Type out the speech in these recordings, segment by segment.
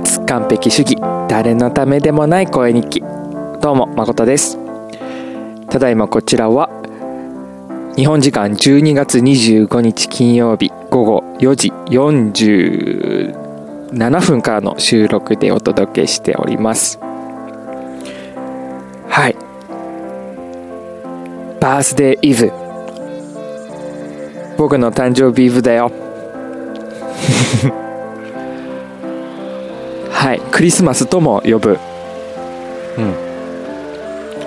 脱完璧主義。誰のためでもない声日記。どうも誠です。ただいまこちらは日本時間12月25日金曜日午後4時47分からの収録でお届けしております。はい。バースデーイブ僕の誕生日イブだよ。はい。クリスマスとも呼ぶ。うん。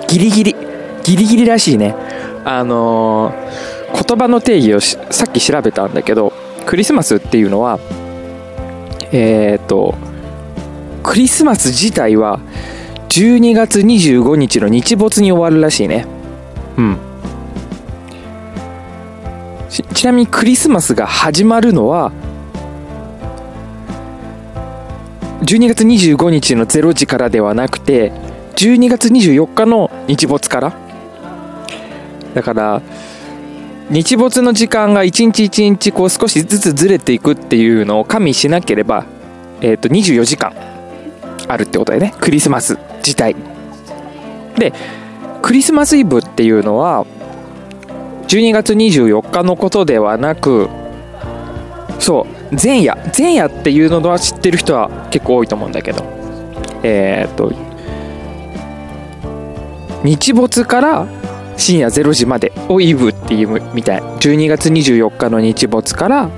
ギリギリ。ギリギリらしいね。あのー、言葉の定義をさっき調べたんだけどクリスマスっていうのはえっ、ー、とクリスマス自体は12月25日の日没に終わるらしいね。うん。ちなみにクリスマスが始まるのは12月25日の0時からではなくて12月24日の日没から。だから日没の時間が一日一日こう少しずつずれていくっていうのを加味しなければ、えー、と24時間あるってことだよね。クリスマス自体。でクリスマスイブっていうのは12月24日のことではなくそう前夜前夜っていうのは知ってる人は結構多いと思うんだけど。えー、っと日没から深夜0時までをイブっていうみたい。12月24日の日没から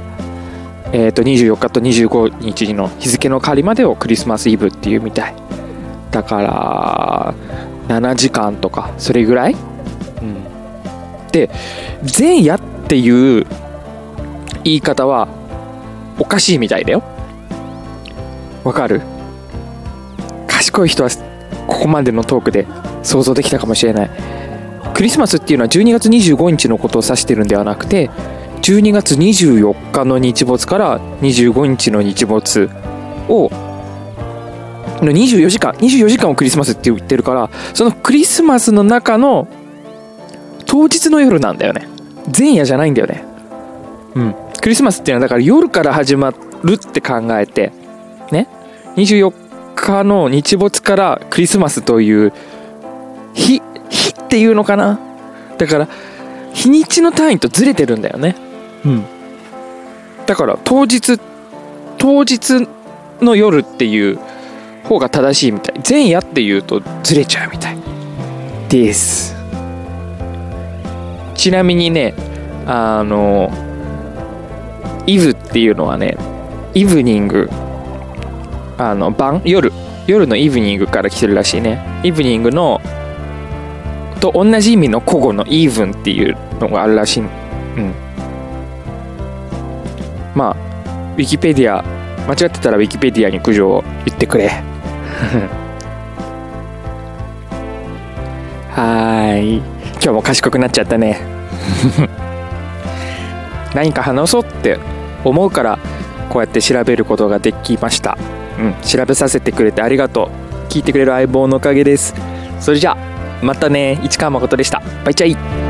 えー、と24日と25日の日付の代わりまでをクリスマスイブっていうみたい。だから7時間とかそれぐらい、うん、で前夜っていう言い方はおかしいみたいだよ。わかる？賢い人はここまでのトークで想像できたかもしれない。クリスマスっていうのは12月25日のことを指してるんではなくて12月24日の日没から25日の日没をの24時間24時間をクリスマスって言ってるからそのクリスマスの中の当日の夜なんだよね。前夜じゃないんだよね。うん。クリスマスっていうのはだから夜から始まるって考えてね？24日の日没からクリスマスという日日っていうのかな？だから日にちの単位とずれてるんだよね。うん。だから当日当日の夜っていう方が正しいみたい。前夜っていうとずれちゃうみたい。です。ちなみにねあのイブっていうのはねイブニングあの晩？夜。夜のイブニングから来てるらしいね。イブニングのと同じ意味の古語のイーブンっていうのがあるらしい。うん。まあウィキペディア間違ってたらウィキペディアに苦情を言ってくれ。はい。今日も賢くなっちゃったね。何か話そうって。思うからこうやって調べることができました。うん。調べさせてくれてありがとう。聞いてくれる相棒のおかげです。それじゃあまたね。市川誠でした。バイチャイ。